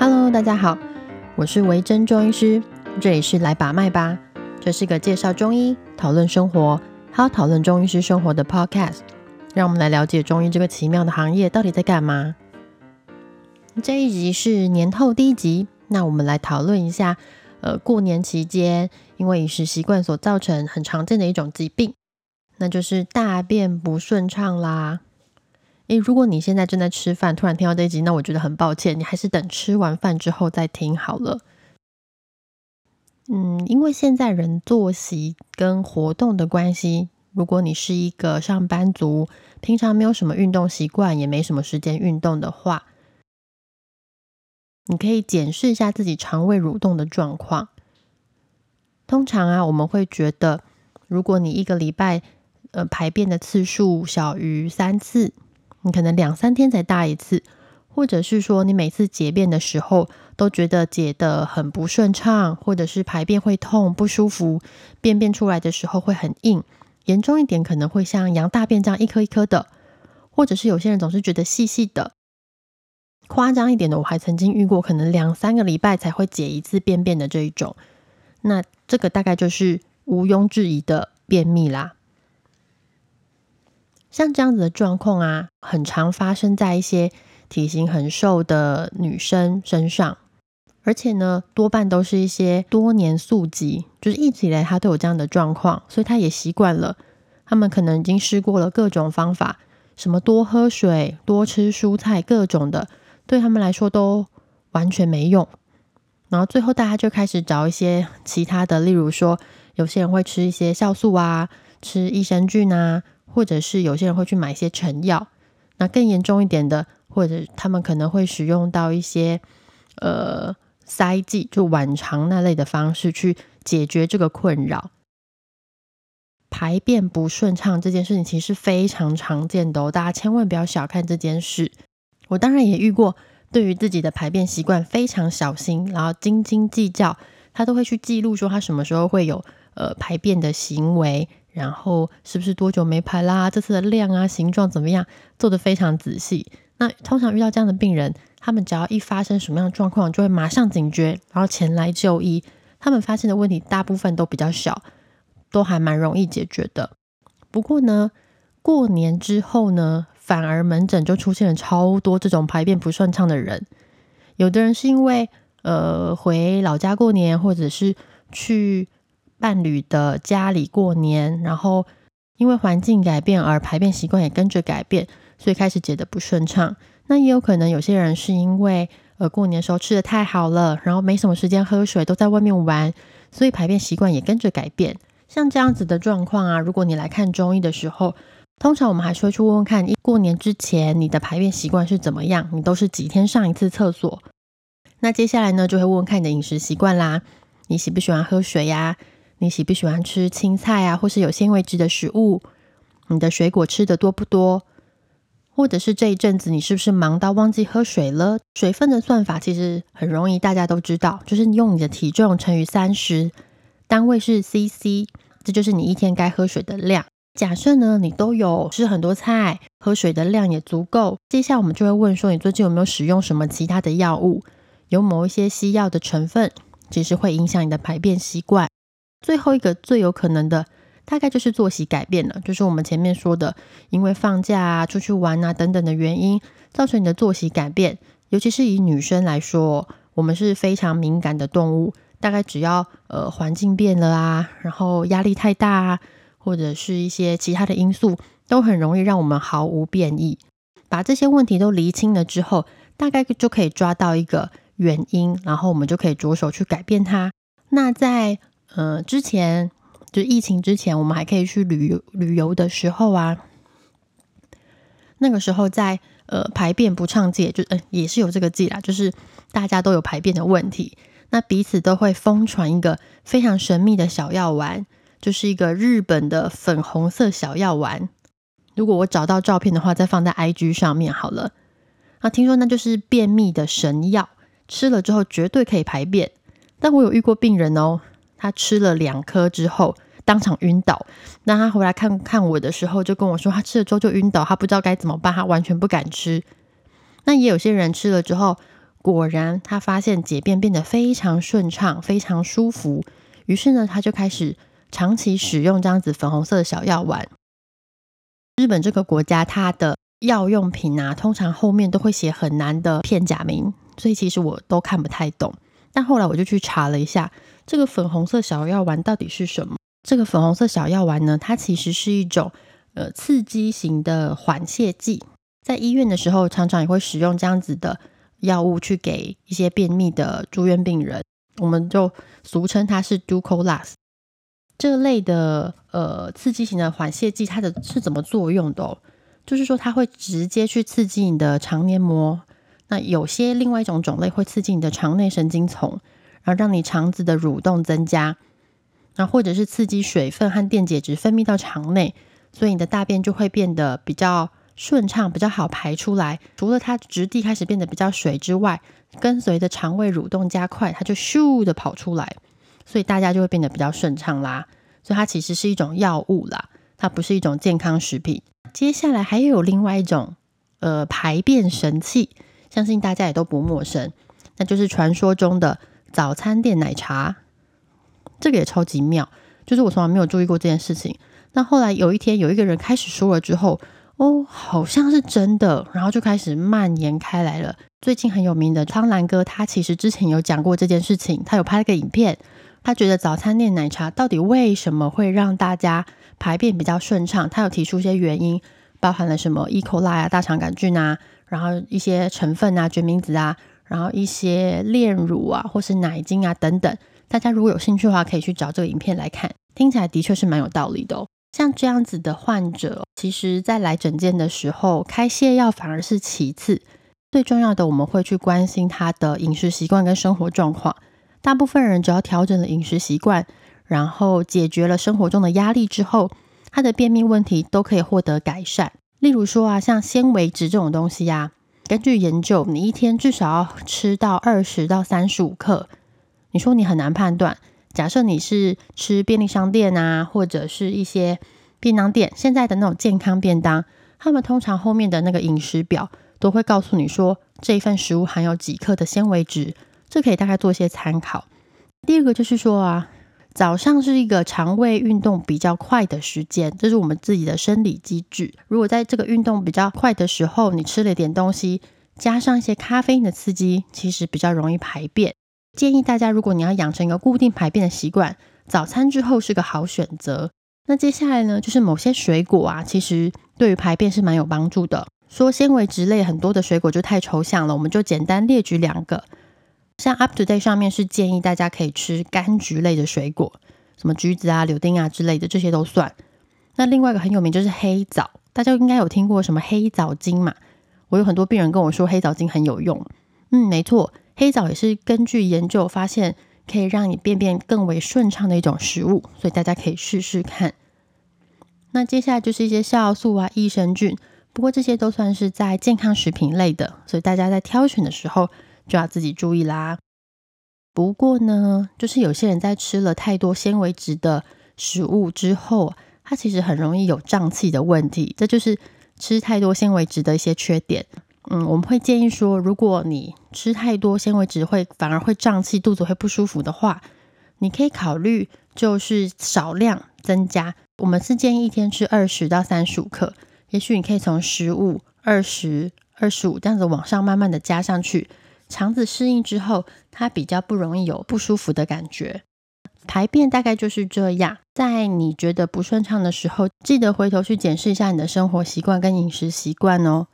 Hello，大家好，我是维珍中医师，这里是来把脉吧。这是个介绍中医、讨论生活，还有讨论中医师生活的 Podcast。让我们来了解中医这个奇妙的行业到底在干嘛。这一集是年后第一集，那我们来讨论一下，呃，过年期间因为饮食习惯所造成很常见的一种疾病，那就是大便不顺畅啦。诶，如果你现在正在吃饭，突然听到这一集，那我觉得很抱歉，你还是等吃完饭之后再听好了。嗯，因为现在人作息跟活动的关系，如果你是一个上班族，平常没有什么运动习惯，也没什么时间运动的话，你可以检视一下自己肠胃蠕动的状况。通常啊，我们会觉得，如果你一个礼拜呃排便的次数小于三次。你可能两三天才大一次，或者是说你每次解便的时候都觉得解的很不顺畅，或者是排便会痛不舒服，便便出来的时候会很硬，严重一点可能会像羊大便这样一颗一颗的，或者是有些人总是觉得细细的，夸张一点的我还曾经遇过，可能两三个礼拜才会解一次便便的这一种，那这个大概就是毋庸置疑的便秘啦。像这样子的状况啊，很常发生在一些体型很瘦的女生身上，而且呢，多半都是一些多年宿疾，就是一直以来她都有这样的状况，所以她也习惯了。他们可能已经试过了各种方法，什么多喝水、多吃蔬菜，各种的，对他们来说都完全没用。然后最后大家就开始找一些其他的，例如说，有些人会吃一些酵素啊，吃益生菌啊。或者是有些人会去买一些成药，那更严重一点的，或者他们可能会使用到一些呃塞剂，就晚肠那类的方式去解决这个困扰。排便不顺畅这件事情其实非常常见的哦，大家千万不要小看这件事。我当然也遇过，对于自己的排便习惯非常小心，然后斤斤计较，他都会去记录说他什么时候会有呃排便的行为。然后是不是多久没排啦？这次的量啊、形状怎么样？做的非常仔细。那通常遇到这样的病人，他们只要一发生什么样的状况，就会马上警觉，然后前来就医。他们发现的问题大部分都比较小，都还蛮容易解决的。不过呢，过年之后呢，反而门诊就出现了超多这种排便不顺畅的人。有的人是因为呃回老家过年，或者是去。伴侣的家里过年，然后因为环境改变而排便习惯也跟着改变，所以开始解得不顺畅。那也有可能有些人是因为呃过年时候吃的太好了，然后没什么时间喝水，都在外面玩，所以排便习惯也跟着改变。像这样子的状况啊，如果你来看中医的时候，通常我们还是会去问问看，一过年之前你的排便习惯是怎么样？你都是几天上一次厕所？那接下来呢，就会问问看你的饮食习惯啦，你喜不喜欢喝水呀？你喜不喜欢吃青菜啊，或是有纤维质的食物？你的水果吃的多不多？或者是这一阵子你是不是忙到忘记喝水了？水分的算法其实很容易，大家都知道，就是用你的体重乘以三十，单位是 CC，这就是你一天该喝水的量。假设呢，你都有吃很多菜，喝水的量也足够，接下来我们就会问说，你最近有没有使用什么其他的药物？有某一些西药的成分，其实会影响你的排便习惯。最后一个最有可能的，大概就是作息改变了，就是我们前面说的，因为放假啊、出去玩啊等等的原因，造成你的作息改变。尤其是以女生来说，我们是非常敏感的动物，大概只要呃环境变了啊，然后压力太大啊，或者是一些其他的因素，都很容易让我们毫无变异。把这些问题都厘清了之后，大概就可以抓到一个原因，然后我们就可以着手去改变它。那在呃，之前就疫情之前，我们还可以去旅游旅游的时候啊，那个时候在呃排便不畅季，就呃也是有这个季啦，就是大家都有排便的问题，那彼此都会疯传一个非常神秘的小药丸，就是一个日本的粉红色小药丸。如果我找到照片的话，再放在 IG 上面好了。啊，听说那就是便秘的神药，吃了之后绝对可以排便。但我有遇过病人哦。他吃了两颗之后，当场晕倒。那他回来看看我的时候，就跟我说，他吃了之后就晕倒，他不知道该怎么办，他完全不敢吃。那也有些人吃了之后，果然他发现解便变得非常顺畅，非常舒服。于是呢，他就开始长期使用这样子粉红色的小药丸。日本这个国家，它的药用品啊，通常后面都会写很难的片假名，所以其实我都看不太懂。但后来我就去查了一下，这个粉红色小药丸到底是什么？这个粉红色小药丸呢，它其实是一种呃刺激型的缓泻剂，在医院的时候常常也会使用这样子的药物去给一些便秘的住院病人，我们就俗称它是 Ducolas。这类的呃刺激型的缓泻剂，它的是怎么作用的？就是说它会直接去刺激你的肠黏膜。那有些另外一种种类会刺激你的肠内神经丛，而让你肠子的蠕动增加。那或者是刺激水分和电解质分泌到肠内，所以你的大便就会变得比较顺畅，比较好排出来。除了它质地开始变得比较水之外，跟随着肠胃蠕动加快，它就咻的跑出来。所以大家就会变得比较顺畅啦。所以它其实是一种药物啦，它不是一种健康食品。接下来还有另外一种呃排便神器，相信大家也都不陌生，那就是传说中的早餐店奶茶。这个也超级妙，就是我从来没有注意过这件事情。那后来有一天有一个人开始说了之后，哦，好像是真的，然后就开始蔓延开来了。最近很有名的苍兰哥，他其实之前有讲过这件事情，他有拍了个影片。他觉得早餐店奶茶到底为什么会让大家排便比较顺畅？他有提出一些原因，包含了什么 E. coli 啊、大肠杆菌啊，然后一些成分啊、决明子啊，然后一些炼乳啊，或是奶精啊等等。大家如果有兴趣的话，可以去找这个影片来看，听起来的确是蛮有道理的哦。像这样子的患者，其实在来诊间的时候，开泻药反而是其次，最重要的我们会去关心他的饮食习惯跟生活状况。大部分人只要调整了饮食习惯，然后解决了生活中的压力之后，他的便秘问题都可以获得改善。例如说啊，像纤维质这种东西呀，根据研究，你一天至少要吃到二十到三十五克。你说你很难判断，假设你是吃便利商店啊，或者是一些便当店现在的那种健康便当，他们通常后面的那个饮食表都会告诉你说，这一份食物含有几克的纤维质。这可以大概做一些参考。第二个就是说啊，早上是一个肠胃运动比较快的时间，这是我们自己的生理机制。如果在这个运动比较快的时候，你吃了点东西，加上一些咖啡因的刺激，其实比较容易排便。建议大家，如果你要养成一个固定排便的习惯，早餐之后是个好选择。那接下来呢，就是某些水果啊，其实对于排便是蛮有帮助的。说纤维质类很多的水果就太抽象了，我们就简单列举两个。像 Up to Date 上面是建议大家可以吃柑橘类的水果，什么橘子啊、柳丁啊之类的，这些都算。那另外一个很有名就是黑枣，大家应该有听过什么黑枣精嘛？我有很多病人跟我说黑枣精很有用。嗯，没错，黑枣也是根据研究发现可以让你便便更为顺畅的一种食物，所以大家可以试试看。那接下来就是一些酵素啊、益生菌，不过这些都算是在健康食品类的，所以大家在挑选的时候。就要自己注意啦。不过呢，就是有些人在吃了太多纤维质的食物之后，他其实很容易有胀气的问题。这就是吃太多纤维质的一些缺点。嗯，我们会建议说，如果你吃太多纤维质会反而会胀气、肚子会不舒服的话，你可以考虑就是少量增加。我们是建议一天吃二十到三十五克，也许你可以从十五、二十、二十五这样子往上慢慢的加上去。肠子适应之后，它比较不容易有不舒服的感觉。排便大概就是这样。在你觉得不顺畅的时候，记得回头去检视一下你的生活习惯跟饮食习惯哦。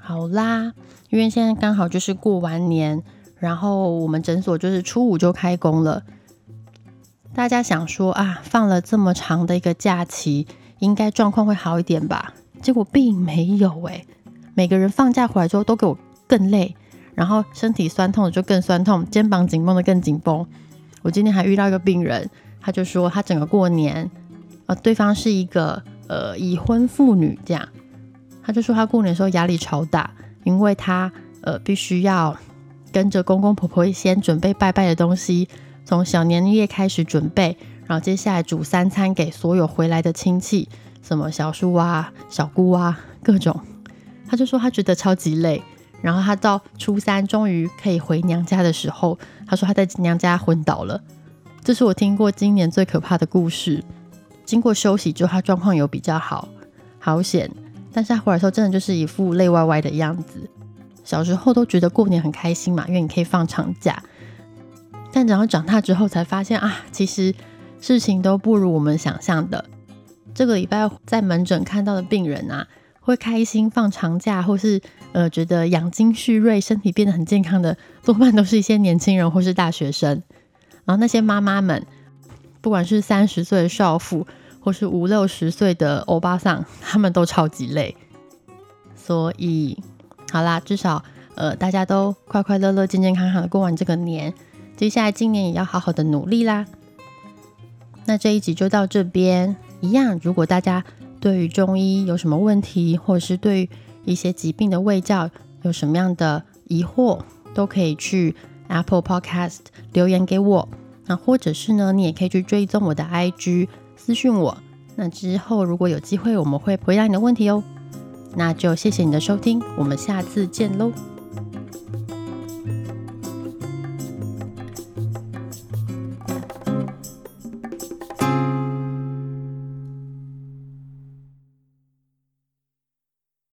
好啦，因为现在刚好就是过完年，然后我们诊所就是初五就开工了。大家想说啊，放了这么长的一个假期，应该状况会好一点吧？结果并没有诶，每个人放假回来之后都给我。更累，然后身体酸痛的就更酸痛，肩膀紧绷的更紧绷。我今天还遇到一个病人，他就说他整个过年，呃，对方是一个呃已婚妇女，这样，他就说他过年的时候压力超大，因为他呃必须要跟着公公婆婆先准备拜拜的东西，从小年夜开始准备，然后接下来煮三餐给所有回来的亲戚，什么小叔啊、小姑啊各种，他就说他觉得超级累。然后他到初三终于可以回娘家的时候，他说他在娘家昏倒了。这是我听过今年最可怕的故事。经过休息之后，他状况有比较好，好险。但是他回来的时候真的就是一副泪歪歪的样子。小时候都觉得过年很开心嘛，因为你可以放长假。但等到长大之后才发现啊，其实事情都不如我们想象的。这个礼拜在门诊看到的病人啊，会开心放长假，或是呃觉得养精蓄锐、身体变得很健康的，多半都是一些年轻人或是大学生。然后那些妈妈们，不管是三十岁的少妇，或是五六十岁的欧巴桑，他们都超级累。所以，好啦，至少呃大家都快快乐乐、健健康康的过完这个年。接下来今年也要好好的努力啦。那这一集就到这边。一样，如果大家对于中医有什么问题，或者是对一些疾病的胃教有什么样的疑惑，都可以去 Apple Podcast 留言给我。那或者是呢，你也可以去追踪我的 IG 私讯我。那之后如果有机会，我们会回答你的问题哦。那就谢谢你的收听，我们下次见喽。